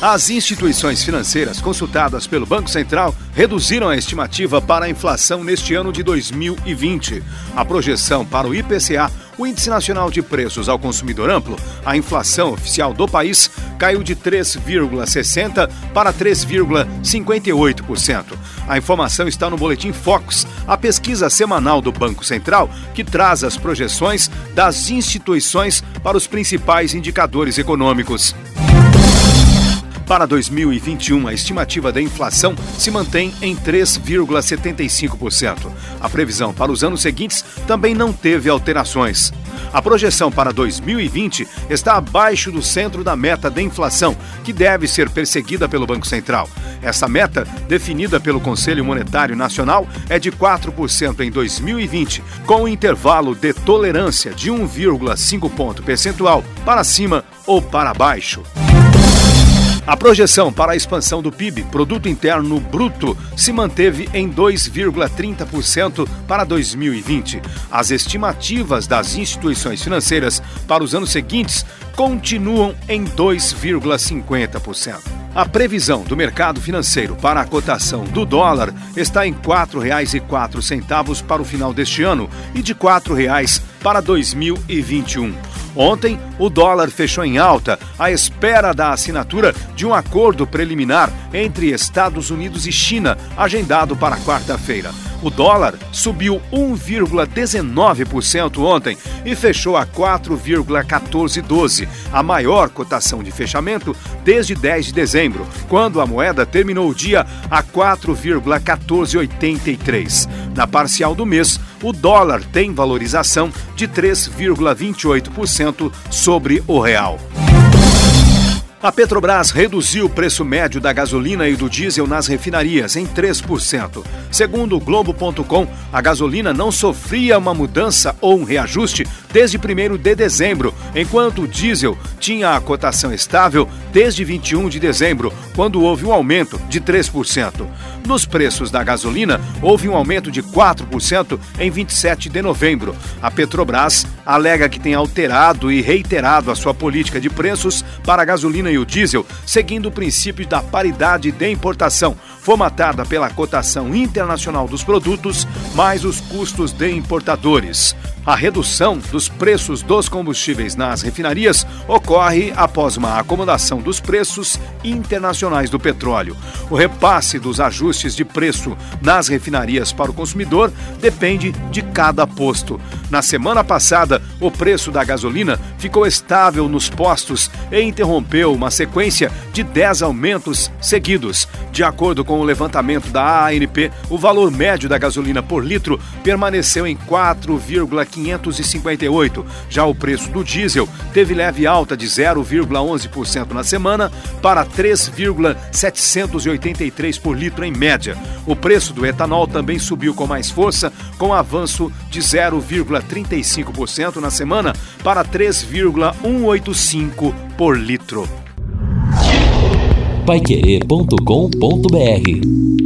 As instituições financeiras consultadas pelo Banco Central reduziram a estimativa para a inflação neste ano de 2020. A projeção para o IPCA, o Índice Nacional de Preços ao Consumidor Amplo, a inflação oficial do país caiu de 3,60% para 3,58%. A informação está no Boletim Focus, a pesquisa semanal do Banco Central, que traz as projeções das instituições para os principais indicadores econômicos. Para 2021, a estimativa da inflação se mantém em 3,75%. A previsão para os anos seguintes também não teve alterações. A projeção para 2020 está abaixo do centro da meta da inflação, que deve ser perseguida pelo Banco Central. Essa meta, definida pelo Conselho Monetário Nacional, é de 4% em 2020, com um intervalo de tolerância de 1,5 ponto percentual para cima ou para baixo. A projeção para a expansão do PIB, Produto Interno Bruto, se manteve em 2,30% para 2020. As estimativas das instituições financeiras para os anos seguintes continuam em 2,50%. A previsão do mercado financeiro para a cotação do dólar está em R$ 4,04 para o final deste ano e de R$ 4,00 para 2021. Ontem, o dólar fechou em alta à espera da assinatura de um acordo preliminar entre Estados Unidos e China, agendado para quarta-feira. O dólar subiu 1,19% ontem e fechou a 4,1412, a maior cotação de fechamento desde 10 de dezembro, quando a moeda terminou o dia a 4,1483. Na parcial do mês, o dólar tem valorização de 3,28% sobre o real. A Petrobras reduziu o preço médio da gasolina e do diesel nas refinarias em 3%. Segundo o Globo.com, a gasolina não sofria uma mudança ou um reajuste desde 1 de dezembro, enquanto o diesel tinha a cotação estável desde 21 de dezembro, quando houve um aumento de 3%. Nos preços da gasolina, houve um aumento de 4% em 27 de novembro. A Petrobras alega que tem alterado e reiterado a sua política de preços para a gasolina e o diesel, seguindo o princípio da paridade de importação, formatada pela cotação internacional dos produtos mais os custos de importadores. A redução dos preços dos combustíveis nas refinarias ocorre após uma acomodação dos preços internacionais do petróleo. O repasse dos ajustes de preço nas refinarias para o consumidor depende de cada posto. Na semana passada, o preço da gasolina ficou estável nos postos e interrompeu uma sequência de 10 aumentos seguidos. De acordo com o levantamento da ANP, o valor médio da gasolina por litro permaneceu em 4,558. Já o preço do diesel teve leve alta de 0,11% na semana para 3,783 por litro em média. O preço do etanol também subiu com mais força, com avanço de 0,35% na semana para 3,185 por litro paiquerê.com.br